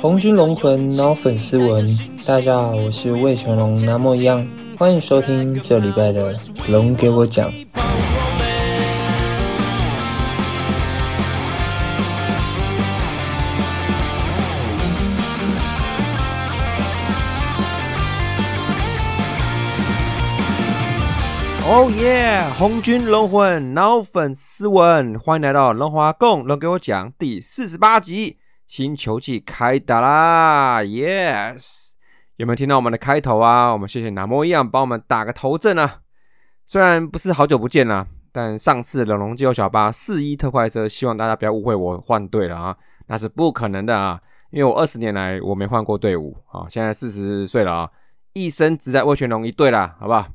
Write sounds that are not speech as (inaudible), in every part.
红军龙魂脑粉丝文，大家好，我是魏全龙，那么一样，欢迎收听这礼拜的龙给我讲。哦耶！红军龙魂脑粉丝文，欢迎来到龙华共龙给我讲第四十八集，新球季开打啦！Yes，有没有听到我们的开头啊？我们谢谢南摩一样帮我们打个头阵啊！虽然不是好久不见啦，但上次冷龙机油小巴四一特快车，希望大家不要误会我换队了啊，那是不可能的啊！因为我二十年来我没换过队伍啊，现在四十岁了啊，一生只在魏全龙一队啦，好不好？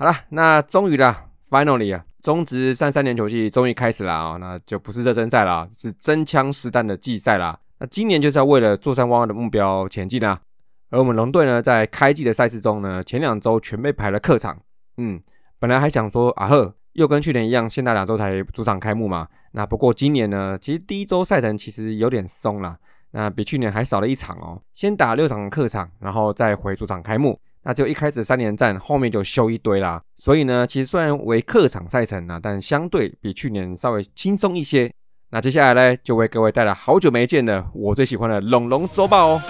好了，那终于啦，finally 啊，中职三三年球季终于开始了啊，那就不是热身赛了，是真枪实弹的季赛啦。那今年就是要为了坐山弯弯的目标前进啊。而我们龙队呢，在开季的赛事中呢，前两周全被排了客场。嗯，本来还想说啊呵，又跟去年一样，现在两周才主场开幕嘛。那不过今年呢，其实第一周赛程其实有点松了，那比去年还少了一场哦。先打六场客场，然后再回主场开幕。那就一开始三连战，后面就修一堆啦。所以呢，其实虽然为客场赛程啊，但相对比去年稍微轻松一些。那接下来呢，就为各位带来好久没见的我最喜欢的龙龙周报哦。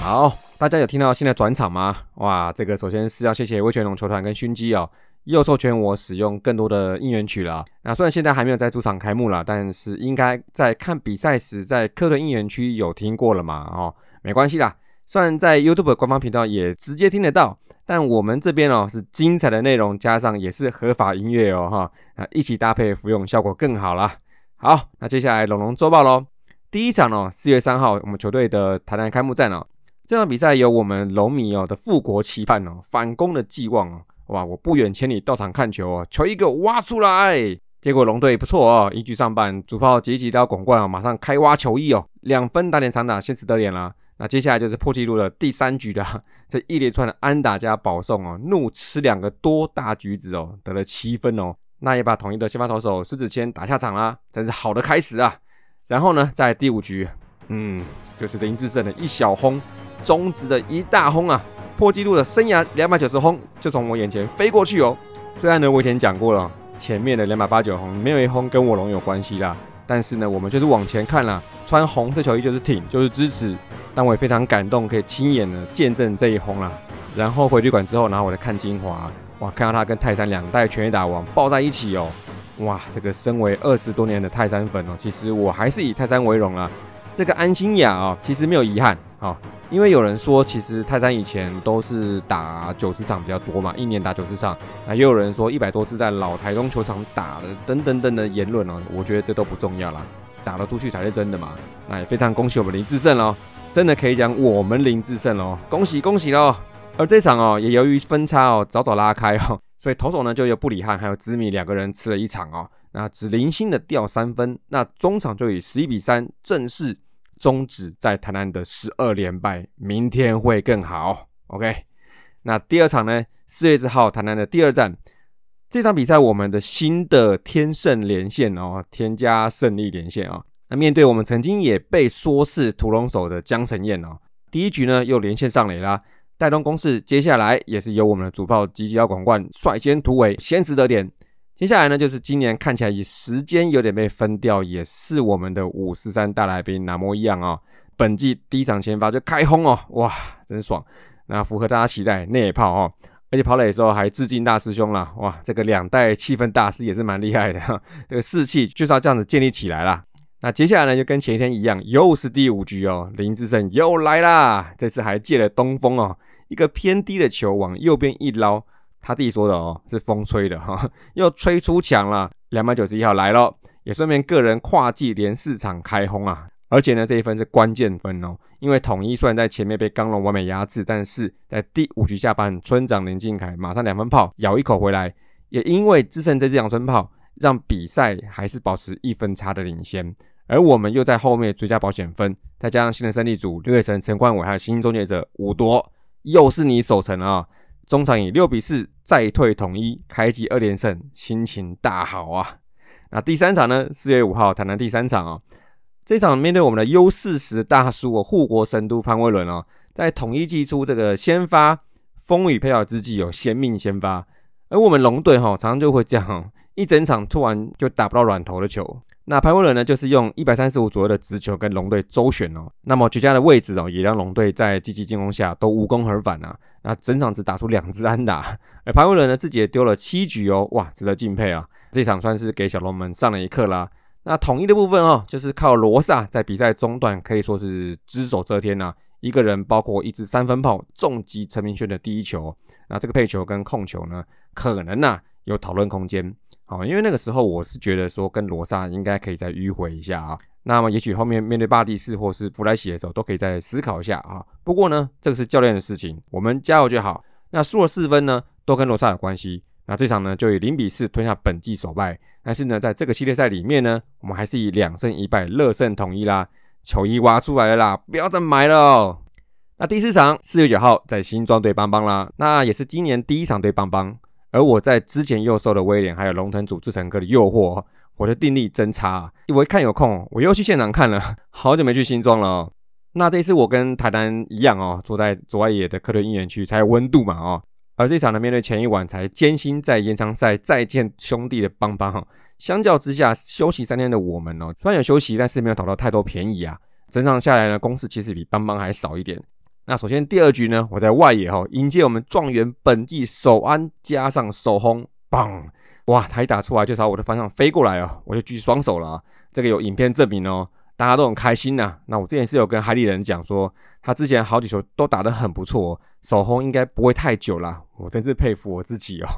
好。大家有听到新的转场吗？哇，这个首先是要谢谢威权龙球团跟勋基哦，又授权我使用更多的应援曲了。那虽然现在还没有在主场开幕了，但是应该在看比赛时在客队应援区有听过了嘛？哦，没关系啦，虽然在 YouTube 官方频道也直接听得到，但我们这边哦是精彩的内容加上也是合法音乐哦哈，啊一起搭配服用效果更好啦。好，那接下来龙龙周报喽。第一场哦，四月三号我们球队的台南开幕战哦。这场比赛有我们龙迷哦的复国期盼哦，反攻的寄望哦，哇！我不远千里到场看球哦，球一个挖出来，结果龙队不错哦，一局上半主炮急急到拱冠哦，马上开挖球衣哦，两分打点长打，先持得点啦。那接下来就是破纪录的第三局的 (laughs) 这一连串的安打加保送哦，怒吃两个多大橘子哦，得了七分哦，那也把统一的先发投手石子谦打下场啦，真是好的开始啊。然后呢，在第五局，嗯，就是林志胜的一小轰。中职的一大轰啊，破纪录的生涯两百九十轰就从我眼前飞过去哦。虽然呢，我以前讲过了，前面的两百八九轰没有一轰跟我龙有关系啦，但是呢，我们就是往前看啦，穿红色球衣就是挺，就是支持。但我也非常感动，可以亲眼的见证这一轰啦。然后回旅馆之后，然后我再看精华，哇，看到他跟泰山两代全垒打王抱在一起哦，哇，这个身为二十多年的泰山粉哦，其实我还是以泰山为荣啦。这个安心雅啊，其实没有遗憾啊。因为有人说，其实泰山以前都是打九十场比较多嘛，一年打九十场。那也有人说一百多次在老台中球场打的，等等等的言论哦，我觉得这都不重要啦，打得出去才是真的嘛。那也非常恭喜我们林志胜哦，真的可以讲我们林志胜哦，恭喜恭喜喽。而这场哦，也由于分差哦，早早拉开哦，(laughs) 所以投手呢就由布里汉还有紫米两个人吃了一场哦，那只零星的掉三分，那中场就以十一比三正式。终止在台南的十二连败，明天会更好。OK，那第二场呢？四月一号台南的第二战，这场比赛我们的新的天胜连线哦，添加胜利连线啊。那面对我们曾经也被说是屠龙手的江承彦哦，第一局呢又连线上垒啦，带动攻势。接下来也是由我们的主炮吉吉奥广冠率先突围，先取得点。接下来呢，就是今年看起来以时间有点被分掉，也是我们的五四三大来宾，那么一样哦。本季第一场先发就开轰哦，哇，真爽！那符合大家期待，内炮哦，而且跑垒的时候还致敬大师兄了，哇，这个两代气氛大师也是蛮厉害的，(laughs) 这个士气就是要这样子建立起来啦。那接下来呢，就跟前一天一样，又是第五局哦，林志胜又来啦，这次还借了东风哦，一个偏低的球往右边一捞。他自己说的哦，是风吹的哈，(laughs) 又吹出墙了。两百九十一号来了，也顺便个人跨季连四场开轰啊！而且呢，这一分是关键分哦，因为统一虽然在前面被刚龙完美压制，但是在第五局下半，村长林敬凯马上两分炮咬一口回来，也因为制胜这支两村炮，让比赛还是保持一分差的领先。而我们又在后面追加保险分，再加上新的胜利组刘伟成、陈冠伟还有新终结者五夺，又是你守城啊！中场以六比四再退统一，开季二连胜，心情大好啊！那第三场呢？四月五号，谈谈第三场啊。这场面对我们的 U 四十大叔哦，护国神都潘威伦哦，在统一季出这个先发风雨飘摇之际，有先命先发。而我们龙队哈，常常就会这样，一整场突然就打不到软头的球。那潘威伦呢，就是用一百三十五左右的直球跟龙队周旋哦。那么绝佳的位置哦，也让龙队在积极进攻下都无功而返啊。那整场只打出两支安打，而潘威伦呢自己也丢了七局哦，哇，值得敬佩啊！这场算是给小龙们上了一课啦。那统一的部分哦，就是靠罗萨在比赛中段可以说是只手遮天呐，一个人包括一支三分炮重击陈明轩的第一球。那这个配球跟控球呢，可能呐有讨论空间。好，因为那个时候我是觉得说跟罗萨应该可以再迂回一下啊。那么也许后面面对巴蒂斯或是弗莱西的时候，都可以再思考一下啊。不过呢，这个是教练的事情，我们加油就好。那输了四分呢，都跟罗萨有关系。那这场呢，就以零比四吞下本季首败。但是呢，在这个系列赛里面呢，我们还是以两胜一败乐胜统一啦。球衣挖出来了啦，不要再买了。那第四场四月九号在新庄对邦邦啦，那也是今年第一场对邦邦。而我在之前又受了威廉还有龙腾组志成哥的诱惑，我的定力真差。我一看有空，我又去现场看了，(laughs) 好久没去新庄了。哦那这次我跟台南一样哦，坐在左外野的客队应援区才有温度嘛哦。而这场呢，面对前一晚才艰辛在延长赛再见兄弟的邦邦哈，相较之下休息三天的我们哦，虽然有休息，但是没有讨到太多便宜啊。整场下来呢，攻势其实比邦邦还少一点。那首先第二局呢，我在外野哈迎接我们状元本季首安加上首轰，棒哇！台打出来就朝我的方向飞过来哦，我就举起双手了，这个有影片证明哦。大家都很开心呐。那我之前是有跟海里人讲说，他之前好几球都打得很不错，手轰应该不会太久啦。我真是佩服我自己哦。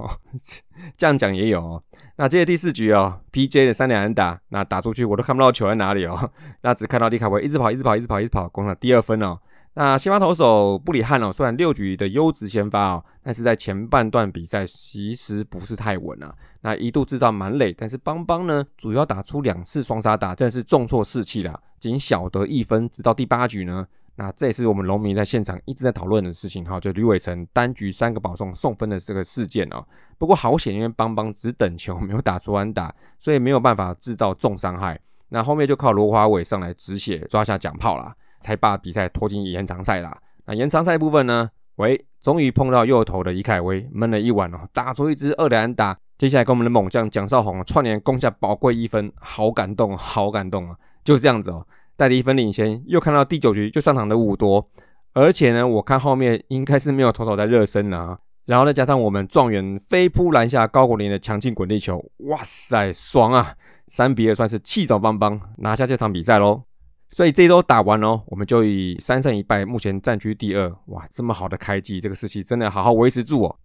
(laughs) 这样讲也有哦。那接着第四局哦，PJ 的三两人打，那打出去我都看不到球在哪里哦，那只看到李凯威一直跑，一直跑，一直跑，一直跑，攻了第二分哦。那先发投手布里汉哦，虽然六局的优质先发哦，但是在前半段比赛其实不是太稳啊。那一度制造满垒，但是邦邦呢，主要打出两次双杀打，真是重挫士气啦，仅小得一分。直到第八局呢，那这也是我们龙民在现场一直在讨论的事情哈，就吕伟成单局三个保送送分的这个事件哦。不过好险，因为邦邦只等球没有打出安打，所以没有办法制造重伤害。那后面就靠罗华伟上来止血，抓下奖炮啦。才把比赛拖进延长赛啦。那延长赛部分呢？喂，终于碰到右投的伊凯威，闷了一晚哦，打出一支二连打。接下来跟我们的猛将蒋少红串联攻下宝贵一分，好感动，好感动啊！就这样子哦，带着一分领先，又看到第九局就上场的五多，而且呢，我看后面应该是没有投手在热身了啊。然后再加上我们状元飞扑篮下高国林的强劲滚地球，哇塞，爽啊！三比二算是气走邦邦拿下这场比赛喽。所以这一周打完哦，我们就以三胜一败，目前占居第二。哇，这么好的开机，这个士气真的好好维持住哦。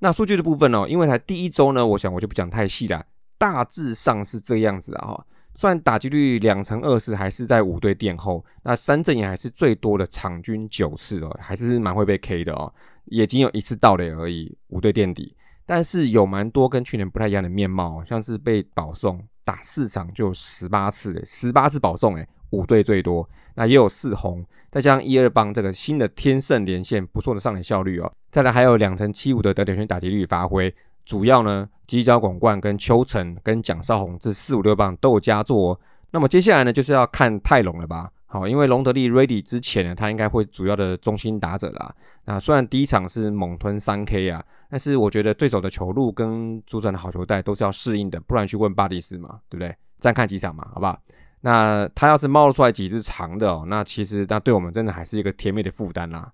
那数据的部分哦，因为才第一周呢，我想我就不讲太细了，大致上是这样子啊哈。虽然打击率两成二四，还是在五队垫后，那三振也还是最多的场均九次哦，还是蛮会被 K 的哦，也仅有一次盗垒而已，五队垫底。但是有蛮多跟去年不太一样的面貌，像是被保送打四场就十八次，十八次保送诶。五队最多，那也有四红，再加上一二棒这个新的天盛连线不错的上垒效率哦，再来还有两成七五的得点圈打击率发挥，主要呢犄角广冠跟邱成跟蒋少红这四五六棒都有佳作。那么接下来呢就是要看泰隆了吧？好，因为隆德利 ready 之前呢，他应该会主要的中心打者啦。那虽然第一场是猛吞三 K 啊，但是我觉得对手的球路跟主战的好球带都是要适应的，不然去问巴蒂斯嘛，对不对？再看几场嘛，好不好？那他要是冒出来几只长的哦，那其实那对我们真的还是一个甜蜜的负担啦。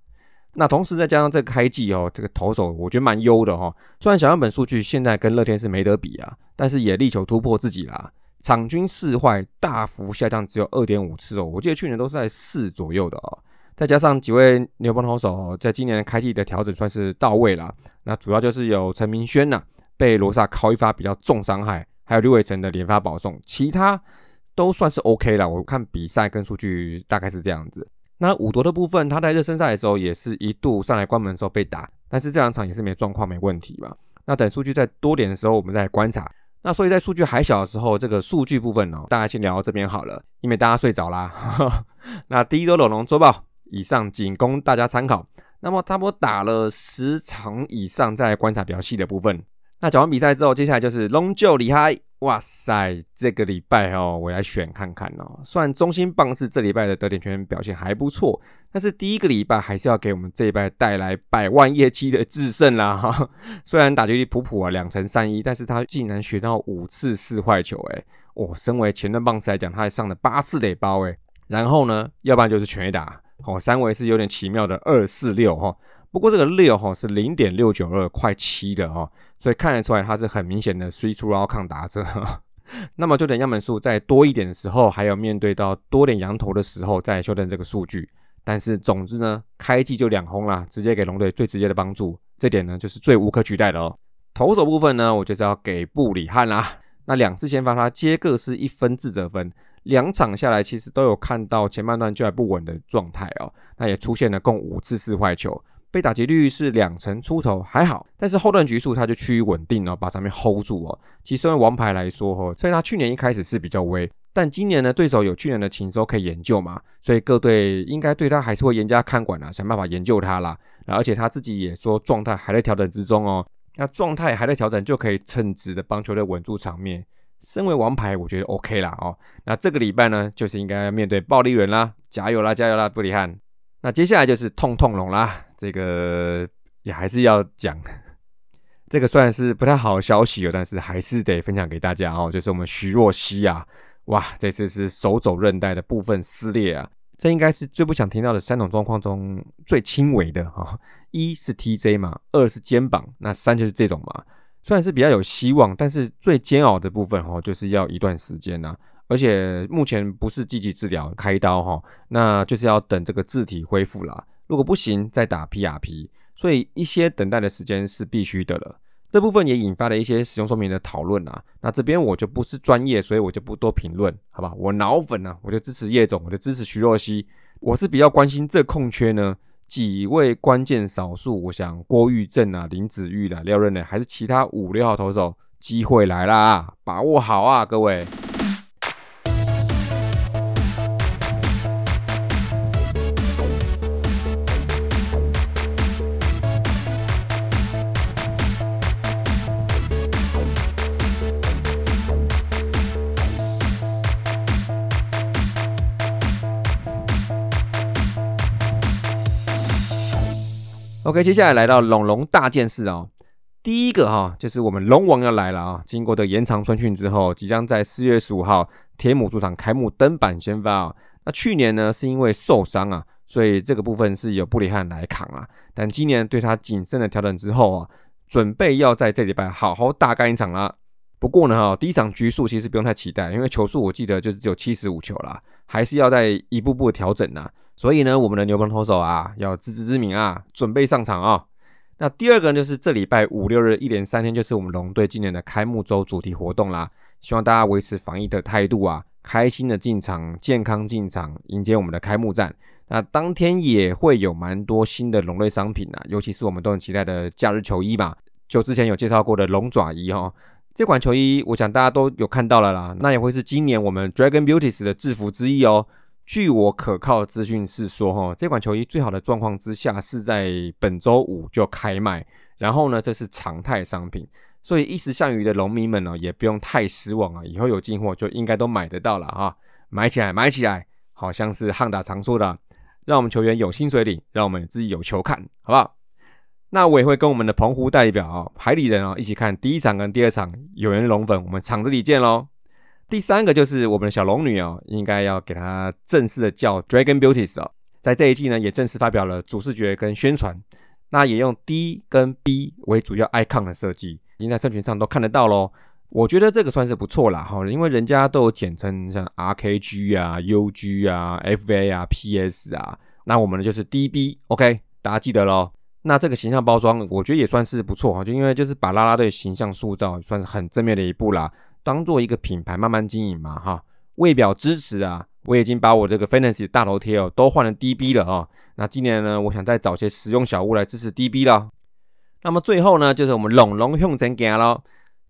那同时再加上这个开季哦，这个投手我觉得蛮优的哈。虽然小样本数据现在跟乐天是没得比啊，但是也力求突破自己啦。场均四坏大幅下降，只有二点五次哦。我记得去年都是在四左右的哦。再加上几位牛棚投手在今年的开季的调整算是到位了。那主要就是有陈明轩呐被罗萨敲一发比较重伤害，还有刘伟成的连发保送，其他。都算是 OK 了，我看比赛跟数据大概是这样子。那五夺的部分，他在热身赛的时候也是一度上来关门的时候被打，但是这两场也是没状况，没问题吧。那等数据再多点的时候，我们再观察。那所以在数据还小的时候，这个数据部分哦，大家先聊到这边好了，因为大家睡着啦。(laughs) 那第一周龙龙周报以上仅供大家参考。那么差不多打了十场以上，再来观察比较细的部分。那讲完比赛之后，接下来就是龙就厉害。哇塞，这个礼拜哦，我来选看看哦。虽然中心棒是这礼拜的得点圈表现还不错，但是第一个礼拜还是要给我们这一拜带来百万业绩的制胜啦哈。(laughs) 虽然打击率普普啊，两成三一，但是他竟然学到五次四坏球哎。我身为前任棒次来讲，他还上了八次垒包哎。然后呢，要不然就是全垒打哦，三围是有点奇妙的二四六哈。不过这个六哈是零点六九二，快七的哦，所以看得出来它是很明显的 three t o 抗打者。(laughs) 那么就等样本数再多一点的时候，还有面对到多点羊头的时候再修正这个数据。但是总之呢，开季就两轰啦，直接给龙队最直接的帮助，这点呢就是最无可取代的哦。投手部分呢，我就是要给布里汉啦。那两次先发他皆各是一分自责分，两场下来其实都有看到前半段就还不稳的状态哦。那也出现了共五次四坏球。被打击率是两成出头，还好，但是后段局数他就趋于稳定哦，把场面 hold 住哦。其实作为王牌来说哦，虽然他去年一开始是比较微，但今年呢对手有去年的情收可以研究嘛，所以各队应该对他还是会严加看管啊，想办法研究他啦。而且他自己也说状态还在调整之中哦，那状态还在调整就可以称职的帮球队稳住场面。身为王牌，我觉得 OK 啦哦。那这个礼拜呢，就是应该面对暴力人啦，加油啦，加油啦，布里汉。那接下来就是痛痛龙啦。这个也还是要讲，这个虽然是不太好的消息哦，但是还是得分享给大家哦。就是我们徐若曦啊，哇，这次是手肘韧带的部分撕裂啊，这应该是最不想听到的三种状况中最轻微的哈。一是 TJ 嘛，二是肩膀，那三就是这种嘛。虽然是比较有希望，但是最煎熬的部分哈，就是要一段时间呐。而且目前不是积极治疗开刀哈，那就是要等这个字体恢复啦。如果不行，再打 PRP，所以一些等待的时间是必须的了。这部分也引发了一些使用说明的讨论啊。那这边我就不是专业，所以我就不多评论，好吧？我脑粉呢，我就支持叶总，我就支持徐若曦。我是比较关心这空缺呢，几位关键少数，我想郭玉正啊、林子玉啊、廖润呢，还是其他五六号投手，机会来啦，把握好啊，各位。OK，接下来来到龙龙大件事哦。第一个哈，就是我们龙王要来了啊。经过的延长春训之后，即将在四月十五号铁母主场开幕登板先发啊。那去年呢是因为受伤啊，所以这个部分是由布里汉来扛啊。但今年对他谨慎的调整之后啊，准备要在这礼拜好好大干一场啦。不过呢哈，第一场局数其实不用太期待，因为球数我记得就是只有七十五球啦，还是要在一步步调整呐。所以呢，我们的牛棚投手啊，要自知之明啊，准备上场啊。那第二个呢，就是这礼拜五六日一连三天，就是我们龙队今年的开幕周主题活动啦。希望大家维持防疫的态度啊，开心的进场，健康进场，迎接我们的开幕战。那当天也会有蛮多新的龙队商品啊，尤其是我们都很期待的假日球衣嘛，就之前有介绍过的龙爪衣哈，这款球衣我想大家都有看到了啦。那也会是今年我们 Dragon Beauties 的制服之一哦。据我可靠的资讯是说，哈，这款球衣最好的状况之下是在本周五就开卖，然后呢，这是常态商品，所以一时项羽的农民们呢，也不用太失望啊，以后有进货就应该都买得到了哈，买起来，买起来，好像是汉达常说的，让我们球员有薪水领，让我们自己有球看，好不好？那我也会跟我们的澎湖代表啊，海里人啊，一起看第一场跟第二场，有缘龙粉，我们场子里见喽。第三个就是我们的小龙女哦，应该要给她正式的叫 Dragon Beauties 哦，在这一季呢也正式发表了主视觉跟宣传，那也用 D 跟 B 为主要 icon 的设计，已经在社群上都看得到喽。我觉得这个算是不错啦哈，因为人家都有简称像 RKG 啊、UG 啊、FA 啊、PS 啊，那我们呢就是 DB，OK，大家记得喽。那这个形象包装我觉得也算是不错哈，就因为就是把啦啦队形象塑造算是很正面的一步啦。当做一个品牌慢慢经营嘛，哈，为表支持啊，我已经把我这个 Fantasy 大头贴哦都换成 DB 了啊。那今年呢，我想再找些实用小物来支持 DB 了。那么最后呢，就是我们龙龙用真行了。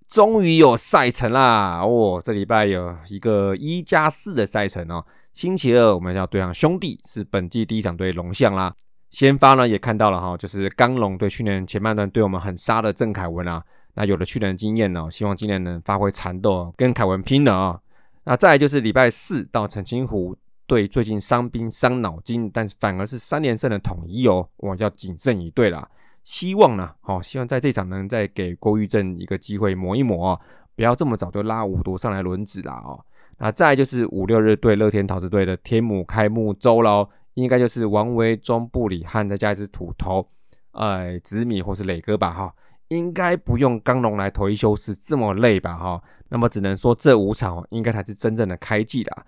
终于有赛程啦！哦，这礼拜有一个一加四的赛程哦。星期二我们要对上兄弟，是本季第一场对龙象啦。先发呢也看到了哈，就是刚龙对去年前半段对我们很杀的郑凯文啊。那有了去年的经验呢，希望今年能发挥缠斗，跟凯文拼了啊。那再来就是礼拜四到澄清湖对最近伤兵伤脑筋，但是反而是三连胜的统一哦，我要谨慎以对啦。希望呢，好，希望在这场能再给郭玉正一个机会磨一磨啊，不要这么早就拉五毒上来轮子啦哦。那再就是五六日对乐天桃子队的天母开幕周喽，应该就是王维忠、布里汉再加一只土头，哎，紫米或是磊哥吧哈，应该不用刚龙来投一休四这么累吧哈。那么只能说这五场应该才是真正的开季啦。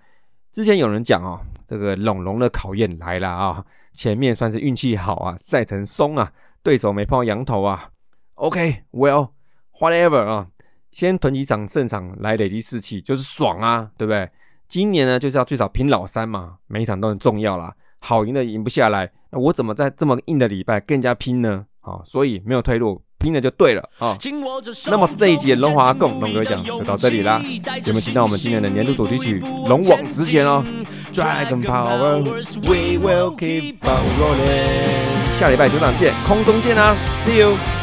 之前有人讲哦，这个龙龙的考验来了啊，前面算是运气好啊，赛程松啊，对手没碰到羊头啊。OK，Well，whatever 啊。先囤几场胜场来累积士气，就是爽啊，对不对？今年呢，就是要最少拼老三嘛，每一场都很重要啦。好赢的赢不下来，那我怎么在这么硬的礼拜更加拼呢？啊，所以没有退路，拼了就对了啊。那么这一集的龙华共龙哥讲就到这里啦。有没有听到我们今年的年度主题曲《龙往直前》哦？Dragon Power，We will keep on rolling。下礼拜九场见，空中见啊，See you。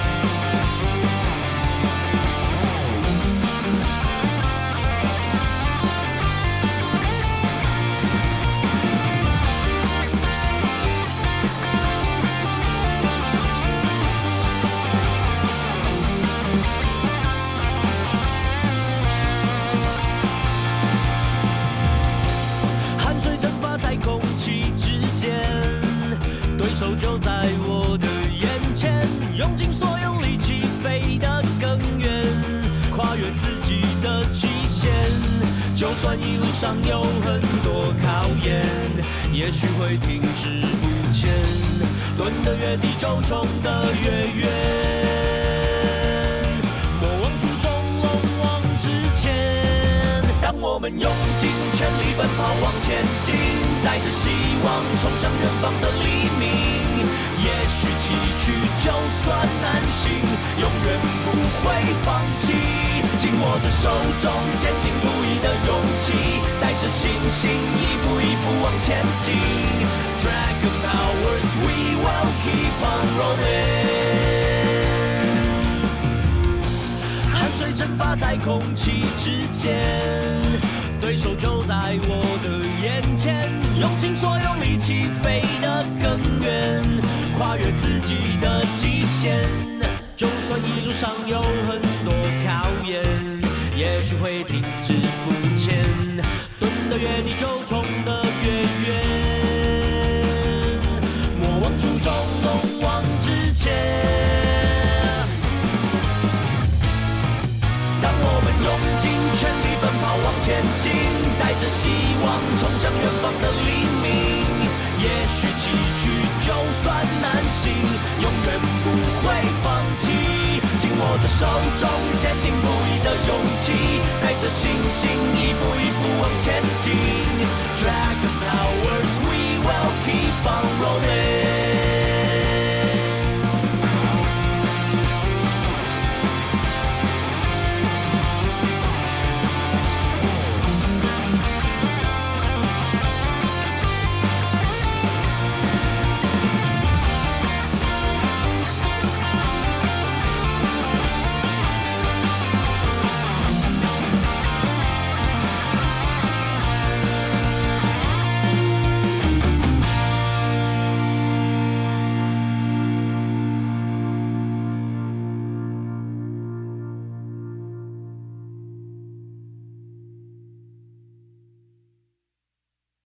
就算一路上有很多考验，也许会停滞不前，蹲的越低，走冲的越远。莫忘初衷，勇往直前。让我们用尽全力奔跑，往前进，带着希望冲向远方的黎明。也许崎岖，就算难行，永远不会放弃。紧握着手中坚定不移的勇气，带着信心一步一步往前进。Dragon powers, we will keep on rolling。汗水蒸发在空气之间。对手就在我的眼前，用尽所有力气飞得更远，跨越自己的极限。就算一路上有很多考验，也许会停滞不前，蹲得越低就冲得越远。莫忘初衷，勇往直前。当我们用尽全力奔跑往前进。带着希望冲向远方的手中坚定不移的勇气，带着信心一步一步往前进。Dragon powers, we will keep on rolling.